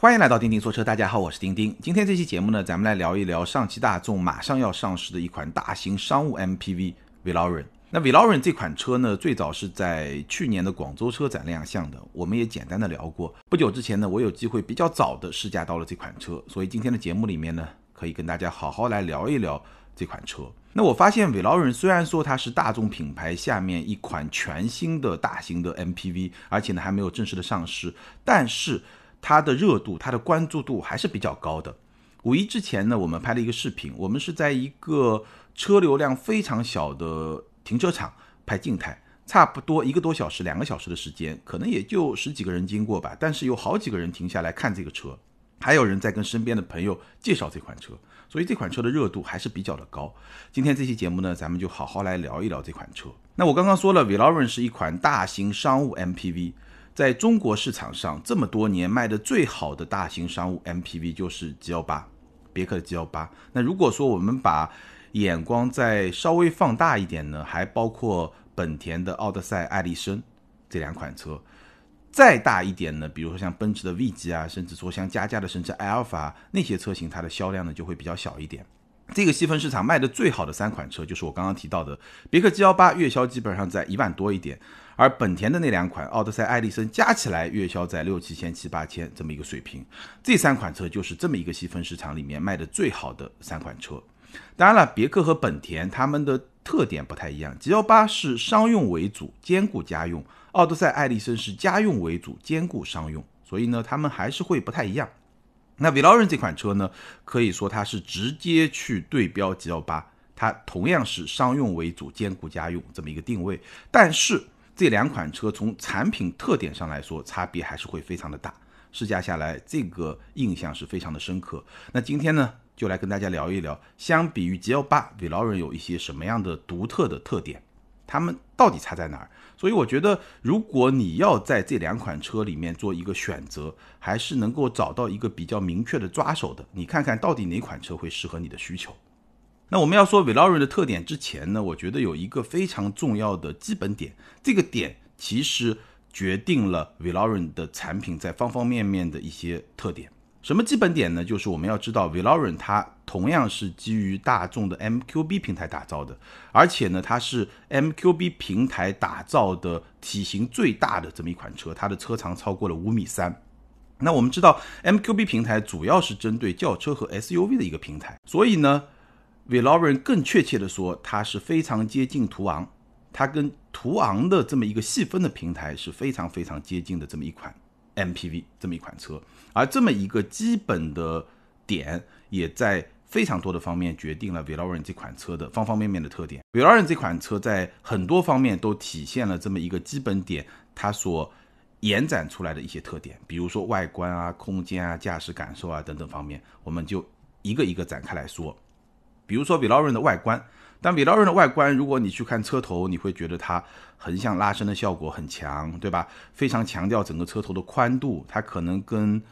欢迎来到钉钉说车，大家好，我是钉钉。今天这期节目呢，咱们来聊一聊上汽大众马上要上市的一款大型商务 MPV Veloren。那 Veloren 这款车呢，最早是在去年的广州车展亮相的，我们也简单的聊过。不久之前呢，我有机会比较早的试驾到了这款车，所以今天的节目里面呢，可以跟大家好好来聊一聊这款车。那我发现 Veloren 虽然说它是大众品牌下面一款全新的大型的 MPV，而且呢还没有正式的上市，但是它的热度、它的关注度还是比较高的。五一之前呢，我们拍了一个视频，我们是在一个车流量非常小的停车场拍静态，差不多一个多小时、两个小时的时间，可能也就十几个人经过吧，但是有好几个人停下来看这个车，还有人在跟身边的朋友介绍这款车，所以这款车的热度还是比较的高。今天这期节目呢，咱们就好好来聊一聊这款车。那我刚刚说了，Veloren 是一款大型商务 MPV。在中国市场上这么多年卖的最好的大型商务 MPV 就是 G 幺八，别克的 G 幺八。那如果说我们把眼光再稍微放大一点呢，还包括本田的奥德赛、艾力绅这两款车。再大一点呢，比如说像奔驰的 V 级啊，甚至说像加价的甚至阿尔法那些车型，它的销量呢就会比较小一点。这个细分市场卖的最好的三款车，就是我刚刚提到的别克 G 幺八，月销基本上在一万多一点。而本田的那两款奥德赛、艾力绅加起来月销在六七千、七八千这么一个水平，这三款车就是这么一个细分市场里面卖的最好的三款车。当然了，别克和本田他们的特点不太一样，G L 八是商用为主，兼顾家用；奥德赛、艾力绅是家用为主，兼顾商用，所以呢，他们还是会不太一样。那 Veloren 这款车呢，可以说它是直接去对标 G L 八，它同样是商用为主，兼顾家用这么一个定位，但是。这两款车从产品特点上来说，差别还是会非常的大。试驾下来，这个印象是非常的深刻。那今天呢，就来跟大家聊一聊，相比于 G L 八，Veloren 有一些什么样的独特的特点，它们到底差在哪儿？所以我觉得，如果你要在这两款车里面做一个选择，还是能够找到一个比较明确的抓手的。你看看到底哪款车会适合你的需求？那我们要说 Veloren 的特点之前呢，我觉得有一个非常重要的基本点，这个点其实决定了 Veloren 的产品在方方面面的一些特点。什么基本点呢？就是我们要知道 Veloren 它同样是基于大众的 MQB 平台打造的，而且呢，它是 MQB 平台打造的体型最大的这么一款车，它的车长超过了五米三。那我们知道 MQB 平台主要是针对轿车和 SUV 的一个平台，所以呢。Veloren 更确切的说，它是非常接近途昂，它跟途昂的这么一个细分的平台是非常非常接近的这么一款 MPV，这么一款车。而这么一个基本的点，也在非常多的方面决定了 Veloren 这款车的方方面面的特点。Veloren 这款车在很多方面都体现了这么一个基本点，它所延展出来的一些特点，比如说外观啊、空间啊、驾驶感受啊等等方面，我们就一个一个展开来说。比如说 Veloren 的外观，但 Veloren 的外观，如果你去看车头，你会觉得它横向拉伸的效果很强，对吧？非常强调整个车头的宽度，它可能跟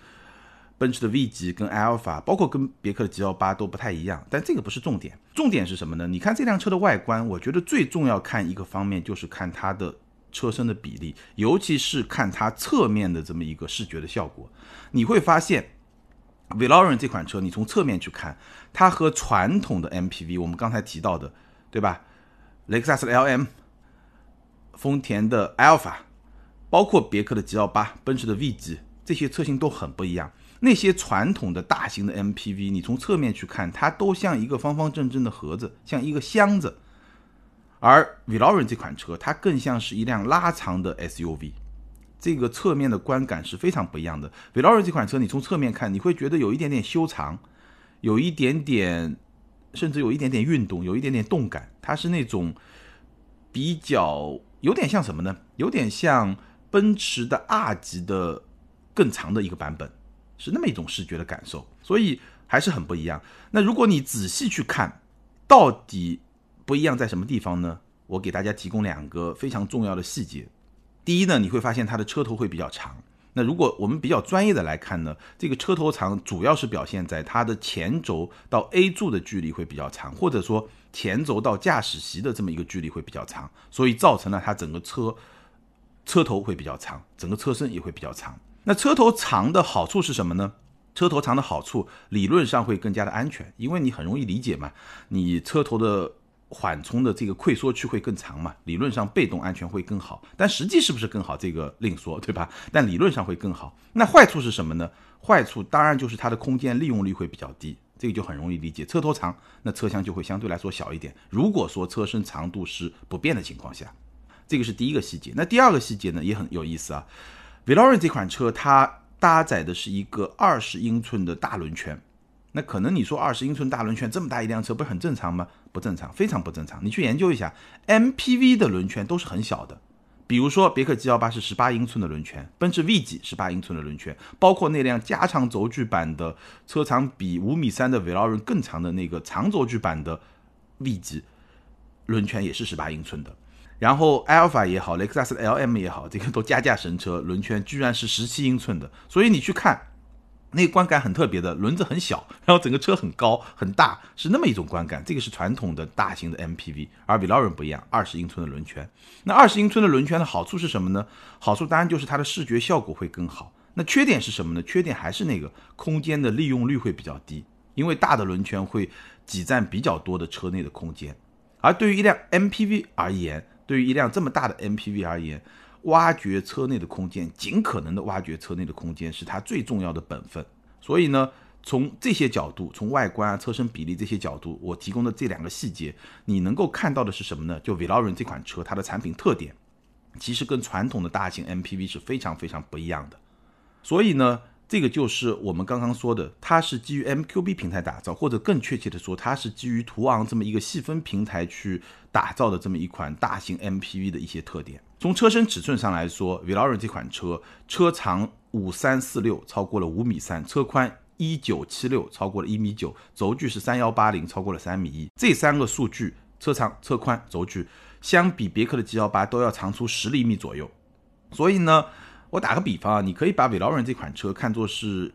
奔驰的 V 级、跟 Alpha，，包括跟别克的 G L 八都不太一样。但这个不是重点，重点是什么呢？你看这辆车的外观，我觉得最重要看一个方面就是看它的车身的比例，尤其是看它侧面的这么一个视觉的效果，你会发现。Veloren 这款车，你从侧面去看，它和传统的 MPV，我们刚才提到的，对吧？雷克萨斯的 LM、丰田的 Alpha，包括别克的 G L 八、奔驰的 V 级，这些车型都很不一样。那些传统的大型的 MPV，你从侧面去看，它都像一个方方正正的盒子，像一个箱子。而 Veloren 这款车，它更像是一辆拉长的 SUV。这个侧面的观感是非常不一样的。Velore 这款车，你从侧面看，你会觉得有一点点修长，有一点点，甚至有一点点运动，有一点点动感。它是那种比较有点像什么呢？有点像奔驰的 R 级的更长的一个版本，是那么一种视觉的感受。所以还是很不一样。那如果你仔细去看，到底不一样在什么地方呢？我给大家提供两个非常重要的细节。第一呢，你会发现它的车头会比较长。那如果我们比较专业的来看呢，这个车头长主要是表现在它的前轴到 A 柱的距离会比较长，或者说前轴到驾驶席的这么一个距离会比较长，所以造成了它整个车车头会比较长，整个车身也会比较长。那车头长的好处是什么呢？车头长的好处理论上会更加的安全，因为你很容易理解嘛，你车头的缓冲的这个溃缩区会更长嘛，理论上被动安全会更好。但实际是不是更好，这个另说，对吧？但理论上会更好。那坏处是什么呢？坏处当然就是它的空间利用率会比较低，这个就很容易理解。车头长，那车厢就会相对来说小一点。如果说车身长度是不变的情况下，这个是第一个细节。那第二个细节呢也很有意思啊 v e l o r n 这款车它。搭载的是一个二十英寸的大轮圈，那可能你说二十英寸大轮圈这么大一辆车不是很正常吗？不正常，非常不正常。你去研究一下，MPV 的轮圈都是很小的，比如说别克 G 幺八是十八英寸的轮圈，奔驰 V 级十八英寸的轮圈，包括那辆加长轴距版的车长比五米三的 Veloren 更长的那个长轴距版的 V 级轮圈也是十八英寸的。然后阿尔法也好，雷克萨斯 LM 也好，这个都加价神车，轮圈居然是十七英寸的，所以你去看，那个观感很特别的，轮子很小，然后整个车很高很大，是那么一种观感。这个是传统的大型的 MPV，而 v i l a r o n 不一样，二十英寸的轮圈。那二十英寸的轮圈的好处是什么呢？好处当然就是它的视觉效果会更好。那缺点是什么呢？缺点还是那个空间的利用率会比较低，因为大的轮圈会挤占比较多的车内的空间，而对于一辆 MPV 而言。对于一辆这么大的 MPV 而言，挖掘车内的空间，尽可能的挖掘车内的空间是它最重要的本分。所以呢，从这些角度，从外观啊、车身比例这些角度，我提供的这两个细节，你能够看到的是什么呢？就 v i l a r o n 这款车，它的产品特点其实跟传统的大型 MPV 是非常非常不一样的。所以呢。这个就是我们刚刚说的，它是基于 MQB 平台打造，或者更确切的说，它是基于途昂这么一个细分平台去打造的这么一款大型 MPV 的一些特点。从车身尺寸上来说 v i l a r o 这款车车长五三四六，超过了五米三；车宽一九七六，超过了一米九；轴距是三幺八零，超过了三米一。这三个数据，车长、车宽、轴距，相比别克的 G 幺八都要长出十厘米左右。所以呢。我打个比方啊，你可以把 v i l a r o 这款车看作是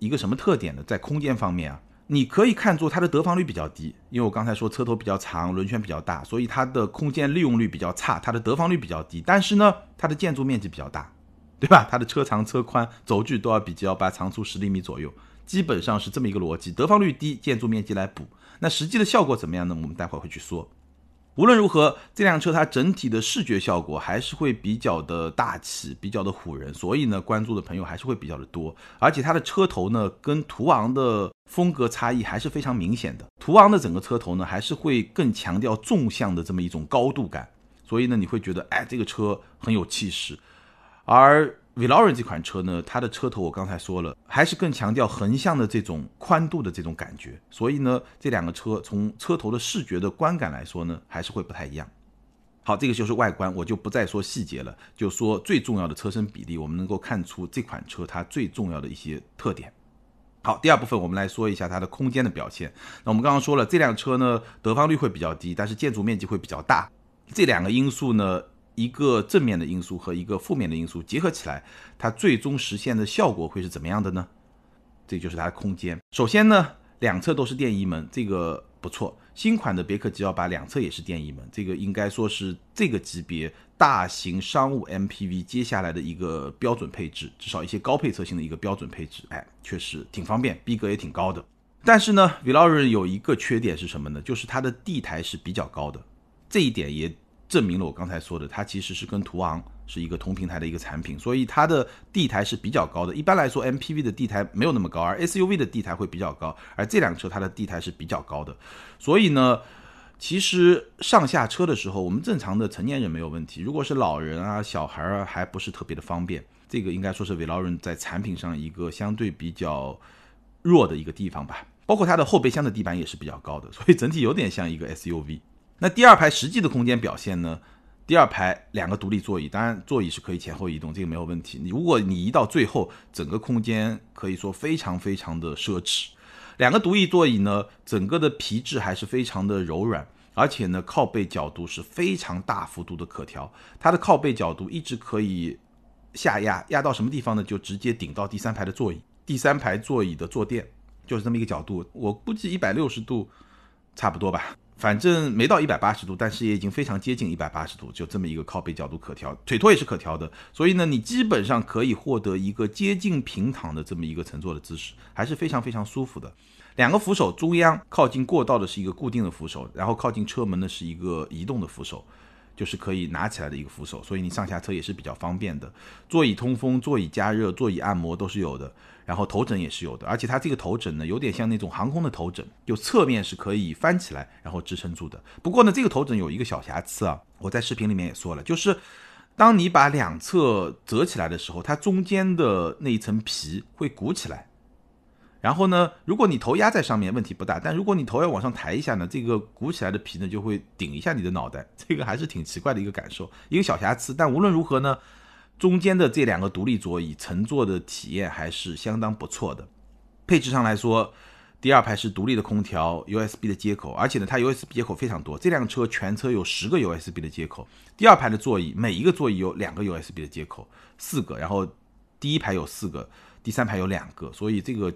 一个什么特点呢？在空间方面啊，你可以看作它的得房率比较低，因为我刚才说车头比较长，轮圈比较大，所以它的空间利用率比较差，它的得房率比较低。但是呢，它的建筑面积比较大，对吧？它的车长、车宽、轴距都要比 G 幺八长出十厘米左右，基本上是这么一个逻辑。得房率低，建筑面积来补，那实际的效果怎么样呢？我们待会儿会去说。无论如何，这辆车它整体的视觉效果还是会比较的大气，比较的唬人，所以呢，关注的朋友还是会比较的多。而且它的车头呢，跟途昂的风格差异还是非常明显的。途昂的整个车头呢，还是会更强调纵向的这么一种高度感，所以呢，你会觉得，哎，这个车很有气势，而。V i l a r o n 这款车呢，它的车头我刚才说了，还是更强调横向的这种宽度的这种感觉，所以呢，这两个车从车头的视觉的观感来说呢，还是会不太一样。好，这个就是外观，我就不再说细节了，就说最重要的车身比例，我们能够看出这款车它最重要的一些特点。好，第二部分我们来说一下它的空间的表现。那我们刚刚说了，这辆车呢，得房率会比较低，但是建筑面积会比较大，这两个因素呢。一个正面的因素和一个负面的因素结合起来，它最终实现的效果会是怎么样的呢？这就是它的空间。首先呢，两侧都是电移门，这个不错。新款的别克 G 幺八两侧也是电移门，这个应该说是这个级别大型商务 MPV 接下来的一个标准配置，至少一些高配车型的一个标准配置。哎，确实挺方便，逼格也挺高的。但是呢 v i l a r o n 有一个缺点是什么呢？就是它的地台是比较高的，这一点也。证明了我刚才说的，它其实是跟途昂是一个同平台的一个产品，所以它的地台是比较高的。一般来说，MPV 的地台没有那么高，而 SUV 的地台会比较高。而这辆车它的地台是比较高的，所以呢，其实上下车的时候，我们正常的成年人没有问题。如果是老人啊、小孩啊，还不是特别的方便。这个应该说是 v i l a r o n 在产品上一个相对比较弱的一个地方吧。包括它的后备箱的地板也是比较高的，所以整体有点像一个 SUV。那第二排实际的空间表现呢？第二排两个独立座椅，当然座椅是可以前后移动，这个没有问题。你如果你移到最后，整个空间可以说非常非常的奢侈。两个独立座椅呢，整个的皮质还是非常的柔软，而且呢靠背角度是非常大幅度的可调。它的靠背角度一直可以下压，压到什么地方呢？就直接顶到第三排的座椅。第三排座椅的坐垫就是这么一个角度，我估计一百六十度差不多吧。反正没到一百八十度，但是也已经非常接近一百八十度，就这么一个靠背角度可调，腿托也是可调的，所以呢，你基本上可以获得一个接近平躺的这么一个乘坐的姿势，还是非常非常舒服的。两个扶手中央靠近过道的是一个固定的扶手，然后靠近车门的是一个移动的扶手，就是可以拿起来的一个扶手，所以你上下车也是比较方便的。座椅通风、座椅加热、座椅按摩都是有的。然后头枕也是有的，而且它这个头枕呢，有点像那种航空的头枕，就侧面是可以翻起来，然后支撑住的。不过呢，这个头枕有一个小瑕疵啊，我在视频里面也说了，就是当你把两侧折起来的时候，它中间的那一层皮会鼓起来。然后呢，如果你头压在上面，问题不大；但如果你头要往上抬一下呢，这个鼓起来的皮呢就会顶一下你的脑袋，这个还是挺奇怪的一个感受，一个小瑕疵。但无论如何呢。中间的这两个独立座椅乘坐的体验还是相当不错的。配置上来说，第二排是独立的空调，USB 的接口，而且呢，它 USB 接口非常多。这辆车全车有十个 USB 的接口。第二排的座椅每一个座椅有两个 USB 的接口，四个。然后第一排有四个，第三排有两个，所以这个。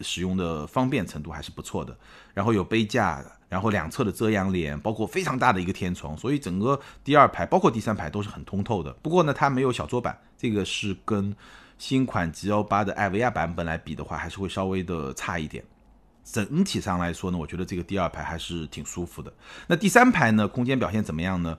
使用的方便程度还是不错的，然后有杯架，然后两侧的遮阳帘，包括非常大的一个天窗，所以整个第二排包括第三排都是很通透的。不过呢，它没有小桌板，这个是跟新款 G L 八的艾维亚版本来比的话，还是会稍微的差一点。整体上来说呢，我觉得这个第二排还是挺舒服的。那第三排呢，空间表现怎么样呢？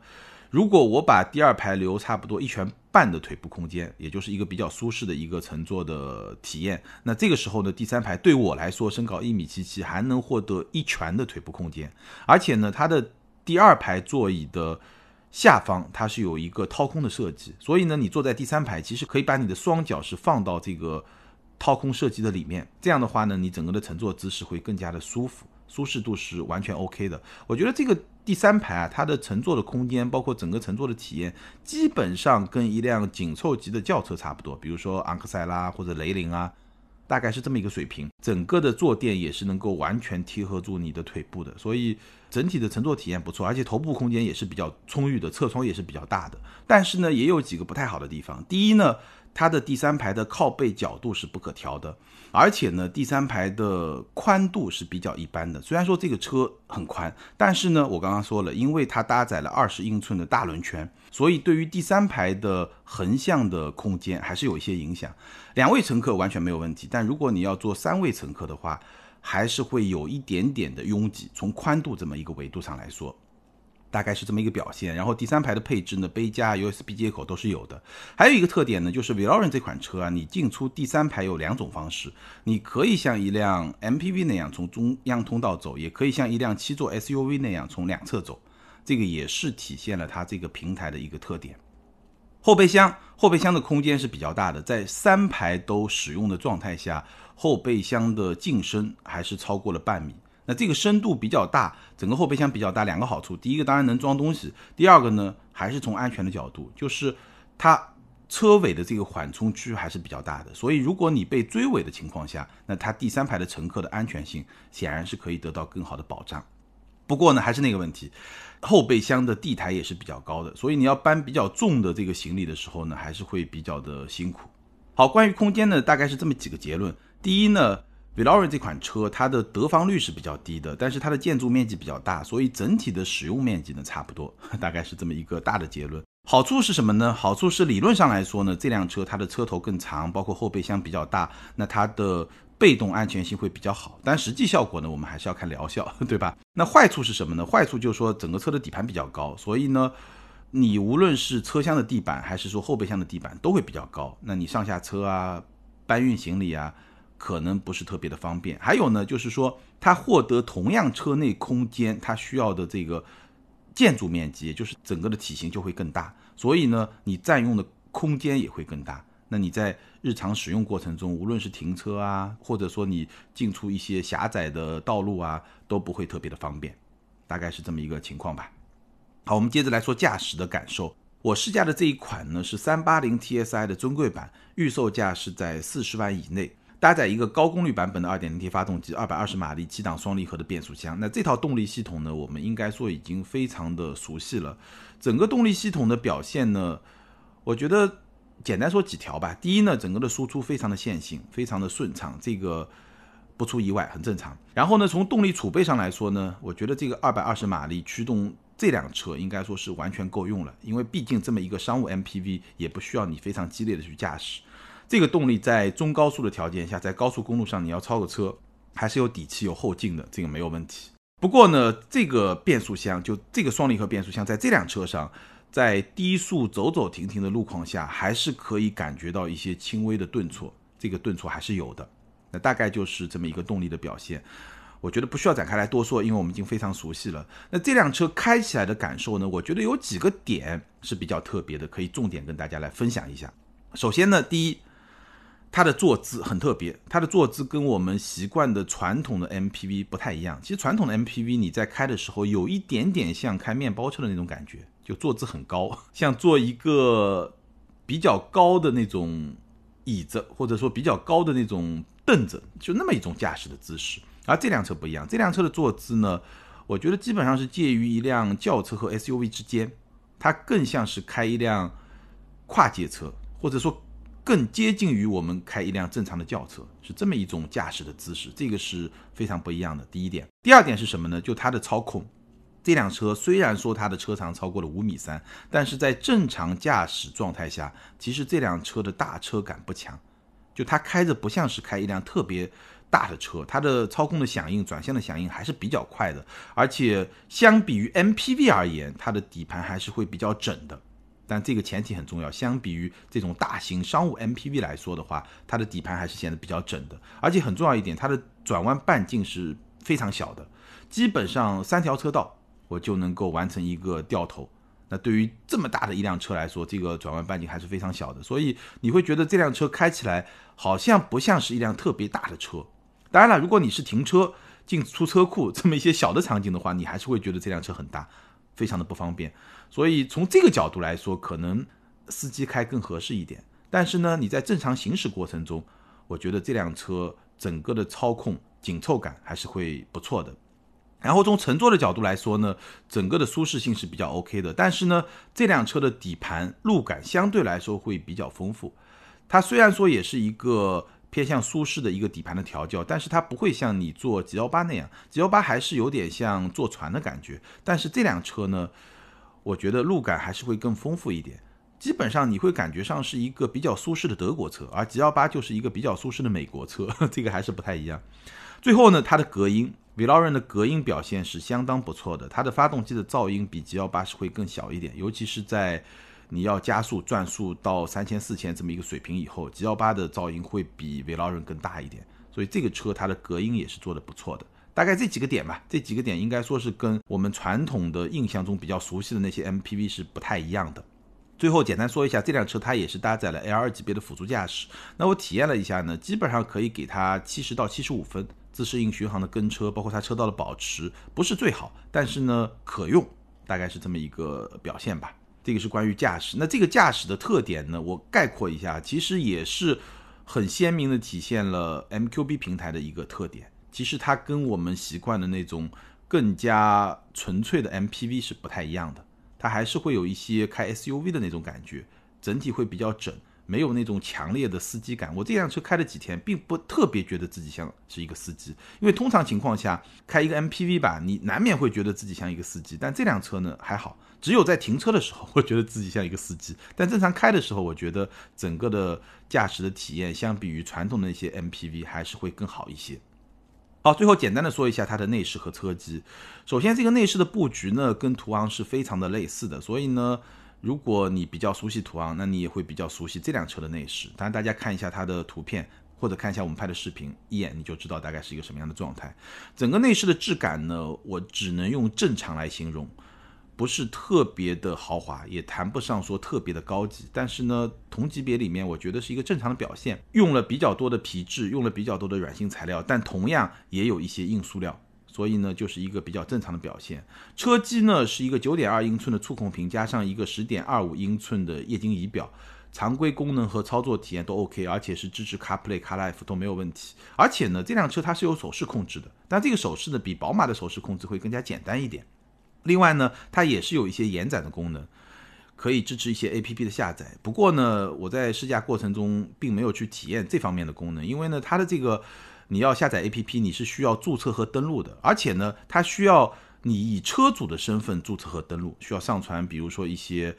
如果我把第二排留差不多一拳半的腿部空间，也就是一个比较舒适的一个乘坐的体验，那这个时候呢，第三排对我来说，身高一米七七，还能获得一拳的腿部空间，而且呢，它的第二排座椅的下方它是有一个掏空的设计，所以呢，你坐在第三排，其实可以把你的双脚是放到这个掏空设计的里面，这样的话呢，你整个的乘坐姿势会更加的舒服。舒适度是完全 OK 的，我觉得这个第三排啊，它的乘坐的空间，包括整个乘坐的体验，基本上跟一辆紧凑级的轿车差不多，比如说昂克赛拉或者雷凌啊，大概是这么一个水平。整个的坐垫也是能够完全贴合住你的腿部的，所以整体的乘坐体验不错，而且头部空间也是比较充裕的，侧窗也是比较大的。但是呢，也有几个不太好的地方。第一呢，它的第三排的靠背角度是不可调的。而且呢，第三排的宽度是比较一般的。虽然说这个车很宽，但是呢，我刚刚说了，因为它搭载了二十英寸的大轮圈，所以对于第三排的横向的空间还是有一些影响。两位乘客完全没有问题，但如果你要坐三位乘客的话，还是会有一点点的拥挤。从宽度这么一个维度上来说。大概是这么一个表现，然后第三排的配置呢，杯架、USB 接口都是有的。还有一个特点呢，就是 v i l a r o n 这款车啊，你进出第三排有两种方式，你可以像一辆 MPV 那样从中央通道走，也可以像一辆七座 SUV 那样从两侧走。这个也是体现了它这个平台的一个特点。后备箱，后备箱的空间是比较大的，在三排都使用的状态下，后备箱的进深还是超过了半米。那这个深度比较大，整个后备箱比较大，两个好处。第一个当然能装东西，第二个呢还是从安全的角度，就是它车尾的这个缓冲区还是比较大的。所以如果你被追尾的情况下，那它第三排的乘客的安全性显然是可以得到更好的保障。不过呢，还是那个问题，后备箱的地台也是比较高的，所以你要搬比较重的这个行李的时候呢，还是会比较的辛苦。好，关于空间呢，大概是这么几个结论。第一呢。V i l a r o 这款车，它的得房率是比较低的，但是它的建筑面积比较大，所以整体的使用面积呢差不多，大概是这么一个大的结论。好处是什么呢？好处是理论上来说呢，这辆车它的车头更长，包括后备箱比较大，那它的被动安全性会比较好。但实际效果呢，我们还是要看疗效，对吧？那坏处是什么呢？坏处就是说整个车的底盘比较高，所以呢，你无论是车厢的地板还是说后备箱的地板都会比较高，那你上下车啊，搬运行李啊。可能不是特别的方便，还有呢，就是说它获得同样车内空间，它需要的这个建筑面积，就是整个的体型就会更大，所以呢，你占用的空间也会更大。那你在日常使用过程中，无论是停车啊，或者说你进出一些狭窄的道路啊，都不会特别的方便，大概是这么一个情况吧。好，我们接着来说驾驶的感受。我试驾的这一款呢是三八零 TSI 的尊贵版，预售价是在四十万以内。搭载一个高功率版本的 2.0T 发动机，220马力，七档双离合的变速箱。那这套动力系统呢，我们应该说已经非常的熟悉了。整个动力系统的表现呢，我觉得简单说几条吧。第一呢，整个的输出非常的线性，非常的顺畅。这个不出意外很正常。然后呢，从动力储备上来说呢，我觉得这个二百二十马力驱动这辆车应该说是完全够用了，因为毕竟这么一个商务 MPV 也不需要你非常激烈的去驾驶。这个动力在中高速的条件下，在高速公路上你要超个车，还是有底气、有后劲的，这个没有问题。不过呢，这个变速箱就这个双离合变速箱，在这辆车上，在低速走走停停的路况下，还是可以感觉到一些轻微的顿挫，这个顿挫还是有的。那大概就是这么一个动力的表现，我觉得不需要展开来多说，因为我们已经非常熟悉了。那这辆车开起来的感受呢？我觉得有几个点是比较特别的，可以重点跟大家来分享一下。首先呢，第一。它的坐姿很特别，它的坐姿跟我们习惯的传统的 MPV 不太一样。其实传统的 MPV 你在开的时候，有一点点像开面包车的那种感觉，就坐姿很高，像坐一个比较高的那种椅子，或者说比较高的那种凳子，就那么一种驾驶的姿势。而这辆车不一样，这辆车的坐姿呢，我觉得基本上是介于一辆轿车和 SUV 之间，它更像是开一辆跨界车，或者说。更接近于我们开一辆正常的轿车，是这么一种驾驶的姿势，这个是非常不一样的。第一点，第二点是什么呢？就它的操控。这辆车虽然说它的车长超过了五米三，但是在正常驾驶状态下，其实这辆车的大车感不强，就它开着不像是开一辆特别大的车，它的操控的响应、转向的响应还是比较快的，而且相比于 MPV 而言，它的底盘还是会比较整的。但这个前提很重要，相比于这种大型商务 MPV 来说的话，它的底盘还是显得比较整的，而且很重要一点，它的转弯半径是非常小的，基本上三条车道我就能够完成一个掉头。那对于这么大的一辆车来说，这个转弯半径还是非常小的，所以你会觉得这辆车开起来好像不像是一辆特别大的车。当然了，如果你是停车进出车库这么一些小的场景的话，你还是会觉得这辆车很大。非常的不方便，所以从这个角度来说，可能司机开更合适一点。但是呢，你在正常行驶过程中，我觉得这辆车整个的操控紧凑感还是会不错的。然后从乘坐的角度来说呢，整个的舒适性是比较 OK 的。但是呢，这辆车的底盘路感相对来说会比较丰富。它虽然说也是一个。偏向舒适的一个底盘的调教，但是它不会像你坐 G 幺八那样，G 幺八还是有点像坐船的感觉。但是这辆车呢，我觉得路感还是会更丰富一点。基本上你会感觉上是一个比较舒适的德国车，而 G 幺八就是一个比较舒适的美国车，这个还是不太一样。最后呢，它的隔音 v l o r e n 的隔音表现是相当不错的，它的发动机的噪音比 G 幺八是会更小一点，尤其是在。你要加速转速到三千四千这么一个水平以后，G 幺八的噪音会比 v e l o r e n 更大一点，所以这个车它的隔音也是做的不错的。大概这几个点吧，这几个点应该说是跟我们传统的印象中比较熟悉的那些 MPV 是不太一样的。最后简单说一下，这辆车它也是搭载了 L2 级别的辅助驾驶。那我体验了一下呢，基本上可以给它七十到七十五分。自适应巡航的跟车，包括它车道的保持，不是最好，但是呢可用，大概是这么一个表现吧。这个是关于驾驶，那这个驾驶的特点呢？我概括一下，其实也是很鲜明的体现了 MQB 平台的一个特点。其实它跟我们习惯的那种更加纯粹的 MPV 是不太一样的，它还是会有一些开 SUV 的那种感觉，整体会比较整。没有那种强烈的司机感。我这辆车开了几天，并不特别觉得自己像是一个司机，因为通常情况下开一个 MPV 吧，你难免会觉得自己像一个司机。但这辆车呢还好，只有在停车的时候会觉得自己像一个司机。但正常开的时候，我觉得整个的驾驶的体验相比于传统的一些 MPV 还是会更好一些。好，最后简单的说一下它的内饰和车机。首先，这个内饰的布局呢跟途昂是非常的类似的，所以呢。如果你比较熟悉途昂，那你也会比较熟悉这辆车的内饰。当然，大家看一下它的图片，或者看一下我们拍的视频，一眼你就知道大概是一个什么样的状态。整个内饰的质感呢，我只能用正常来形容，不是特别的豪华，也谈不上说特别的高级。但是呢，同级别里面，我觉得是一个正常的表现。用了比较多的皮质，用了比较多的软性材料，但同样也有一些硬塑料。所以呢，就是一个比较正常的表现。车机呢是一个九点二英寸的触控屏，加上一个十点二五英寸的液晶仪表，常规功能和操作体验都 OK，而且是支持 CarPlay、CarLife 都没有问题。而且呢，这辆车它是有手势控制的，但这个手势呢比宝马的手势控制会更加简单一点。另外呢，它也是有一些延展的功能，可以支持一些 APP 的下载。不过呢，我在试驾过程中并没有去体验这方面的功能，因为呢，它的这个。你要下载 APP，你是需要注册和登录的，而且呢，它需要你以车主的身份注册和登录，需要上传，比如说一些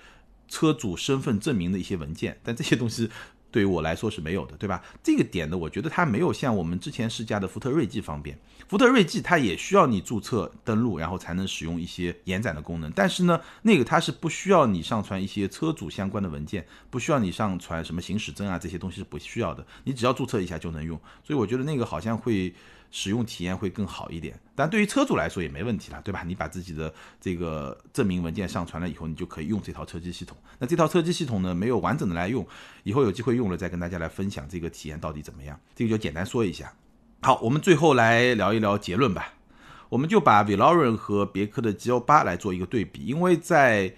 车主身份证明的一些文件，但这些东西。对于我来说是没有的，对吧？这个点呢，我觉得它没有像我们之前试驾的福特锐际方便。福特锐际它也需要你注册登录，然后才能使用一些延展的功能。但是呢，那个它是不需要你上传一些车主相关的文件，不需要你上传什么行驶证啊这些东西是不需要的，你只要注册一下就能用。所以我觉得那个好像会。使用体验会更好一点，但对于车主来说也没问题了，对吧？你把自己的这个证明文件上传了以后，你就可以用这套车机系统。那这套车机系统呢，没有完整的来用，以后有机会用了再跟大家来分享这个体验到底怎么样。这个就简单说一下。好，我们最后来聊一聊结论吧。我们就把 v e l o r n 和别克的 G L 八来做一个对比，因为在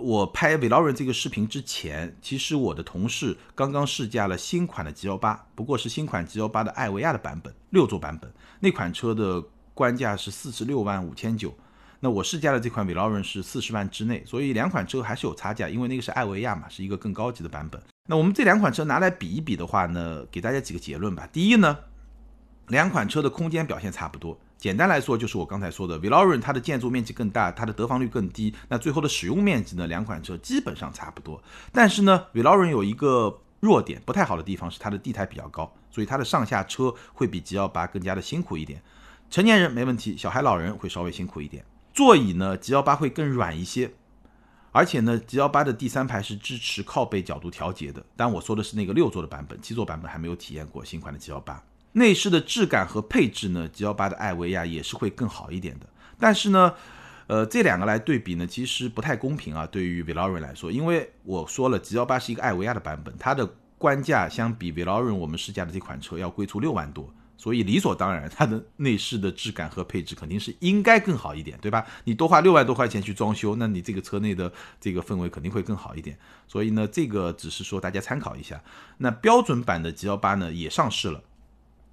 我拍 v e l o r e n 这个视频之前，其实我的同事刚刚试驾了新款的 G L 八，不过是新款 G L 八的艾维亚的版本，六座版本。那款车的官价是四十六万五千九，那我试驾的这款 v e l o r e n 是四十万之内，所以两款车还是有差价，因为那个是艾维亚嘛，是一个更高级的版本。那我们这两款车拿来比一比的话呢，给大家几个结论吧。第一呢，两款车的空间表现差不多。简单来说，就是我刚才说的 v e l o r e n 它的建筑面积更大，它的得房率更低。那最后的使用面积呢？两款车基本上差不多。但是呢 v e l o r e n 有一个弱点，不太好的地方是它的地台比较高，所以它的上下车会比 G L 八更加的辛苦一点。成年人没问题，小孩老人会稍微辛苦一点。座椅呢，G L 八会更软一些，而且呢，G L 八的第三排是支持靠背角度调节的。但我说的是那个六座的版本，七座版本还没有体验过新款的 G L 八。内饰的质感和配置呢，G L 八的艾维亚也是会更好一点的。但是呢，呃，这两个来对比呢，其实不太公平啊。对于 v e l o r e n 来说，因为我说了，G L 八是一个艾维亚的版本，它的官价相比 v e l o r e n 我们试驾的这款车要贵出六万多，所以理所当然，它的内饰的质感和配置肯定是应该更好一点，对吧？你多花六万多块钱去装修，那你这个车内的这个氛围肯定会更好一点。所以呢，这个只是说大家参考一下。那标准版的 G L 八呢，也上市了。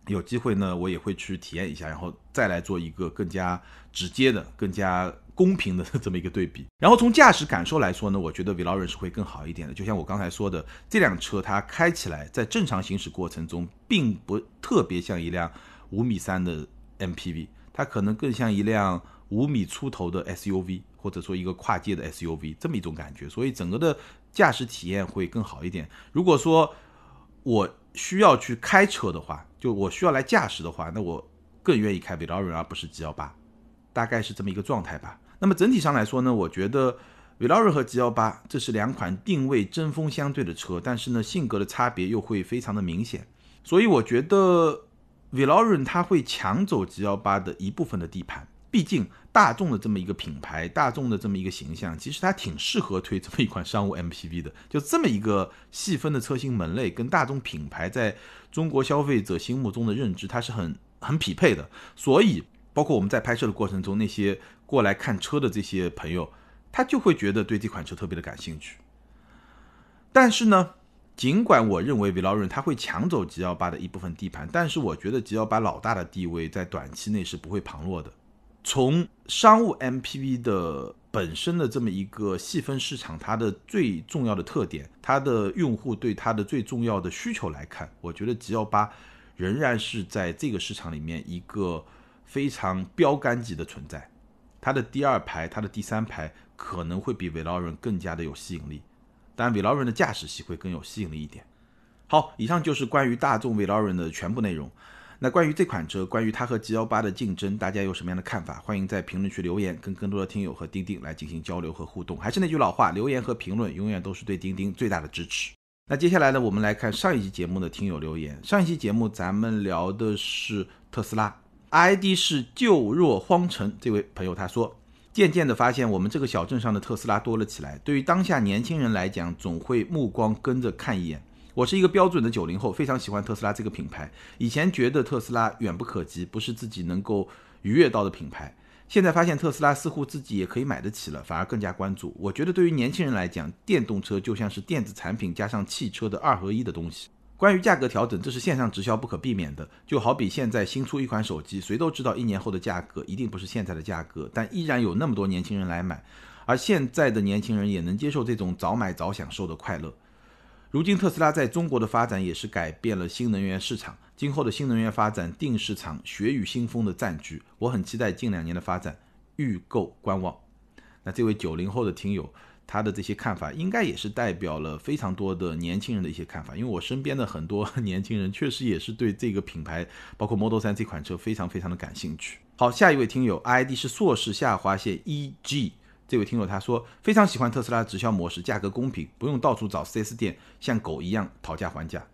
有机会呢，我也会去体验一下，然后再来做一个更加直接的、更加公平的 这么一个对比。然后从驾驶感受来说呢，我觉得 v e l o r e n 是会更好一点的。就像我刚才说的，这辆车它开起来在正常行驶过程中，并不特别像一辆五米三的 MPV，它可能更像一辆五米出头的 SUV，或者说一个跨界的 SUV 这么一种感觉。所以整个的驾驶体验会更好一点。如果说我需要去开车的话，就我需要来驾驶的话，那我更愿意开 v e l o r e n 而不是 G L 八，大概是这么一个状态吧。那么整体上来说呢，我觉得 v e l o r e n 和 G L 八这是两款定位针锋相对的车，但是呢性格的差别又会非常的明显。所以我觉得 v e l o r e n 它会抢走 G L 八的一部分的地盘。毕竟大众的这么一个品牌，大众的这么一个形象，其实它挺适合推这么一款 商务 MPV 的。就这么一个细分的车型门类，跟大众品牌在中国消费者心目中的认知，它是很很匹配的。所以，包括我们在拍摄的过程中，那些过来看车的这些朋友，他就会觉得对这款车特别的感兴趣。但是呢，尽管我认为 v e l o r e n 它会抢走 G L 八的一部分地盘，但是我觉得 G L 八老大的地位在短期内是不会旁落的。从商务 MPV 的本身的这么一个细分市场，它的最重要的特点，它的用户对它的最重要的需求来看，我觉得 G L 八仍然是在这个市场里面一个非常标杆级的存在。它的第二排、它的第三排可能会比 v e l o r e n 更加的有吸引力，当然 v e l o r e n 的驾驶席会更有吸引力一点。好，以上就是关于大众 v e l o r e n 的全部内容。那关于这款车，关于它和 G L 八的竞争，大家有什么样的看法？欢迎在评论区留言，跟更多的听友和钉钉来进行交流和互动。还是那句老话，留言和评论永远都是对钉钉最大的支持。那接下来呢，我们来看上一期节目的听友留言。上一期节目咱们聊的是特斯拉，ID 是旧若荒城。这位朋友他说，渐渐的发现我们这个小镇上的特斯拉多了起来。对于当下年轻人来讲，总会目光跟着看一眼。我是一个标准的九零后，非常喜欢特斯拉这个品牌。以前觉得特斯拉远不可及，不是自己能够逾越到的品牌。现在发现特斯拉似乎自己也可以买得起了，反而更加关注。我觉得对于年轻人来讲，电动车就像是电子产品加上汽车的二合一的东西。关于价格调整，这是线上直销不可避免的。就好比现在新出一款手机，谁都知道一年后的价格一定不是现在的价格，但依然有那么多年轻人来买。而现在的年轻人也能接受这种早买早享受的快乐。如今特斯拉在中国的发展也是改变了新能源市场，今后的新能源发展定市场血雨腥风的战局，我很期待近两年的发展，预购观望。那这位九零后的听友，他的这些看法应该也是代表了非常多的年轻人的一些看法，因为我身边的很多年轻人确实也是对这个品牌，包括 Model 3这款车非常非常的感兴趣。好，下一位听友 ID 是硕士下划线 EG。这位听友他说非常喜欢特斯拉直销模式，价格公平，不用到处找 4S 店像狗一样讨价还价。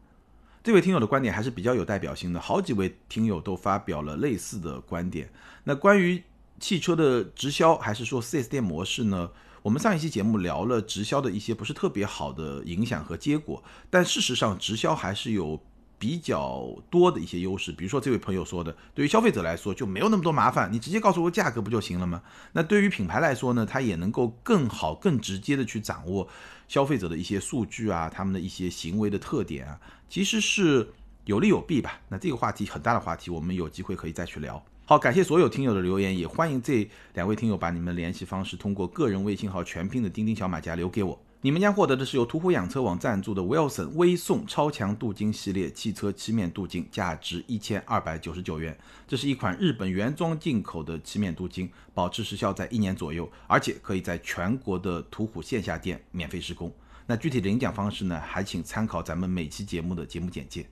这位听友的观点还是比较有代表性的，好几位听友都发表了类似的观点。那关于汽车的直销还是说 4S 店模式呢？我们上一期节目聊了直销的一些不是特别好的影响和结果，但事实上直销还是有。比较多的一些优势，比如说这位朋友说的，对于消费者来说就没有那么多麻烦，你直接告诉我价格不就行了吗？那对于品牌来说呢，它也能够更好、更直接的去掌握消费者的一些数据啊，他们的一些行为的特点啊，其实是有利有弊吧。那这个话题很大的话题，我们有机会可以再去聊。好，感谢所有听友的留言，也欢迎这两位听友把你们联系方式通过个人微信号全拼的钉钉小马甲留给我。你们将获得的是由途虎养车网赞助的 Wilson 微送超强镀金系列汽车漆面镀金，价值一千二百九十九元。这是一款日本原装进口的漆面镀金，保持时效在一年左右，而且可以在全国的途虎线下店免费施工。那具体的领奖方式呢？还请参考咱们每期节目的节目简介。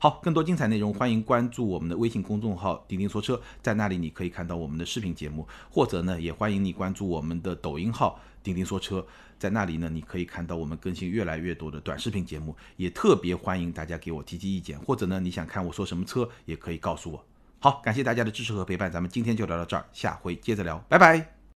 好，更多精彩内容，欢迎关注我们的微信公众号“钉钉说车”，在那里你可以看到我们的视频节目，或者呢，也欢迎你关注我们的抖音号“钉钉说车”。在那里呢，你可以看到我们更新越来越多的短视频节目，也特别欢迎大家给我提提意见，或者呢，你想看我说什么车，也可以告诉我。好，感谢大家的支持和陪伴，咱们今天就聊到这儿，下回接着聊，拜拜。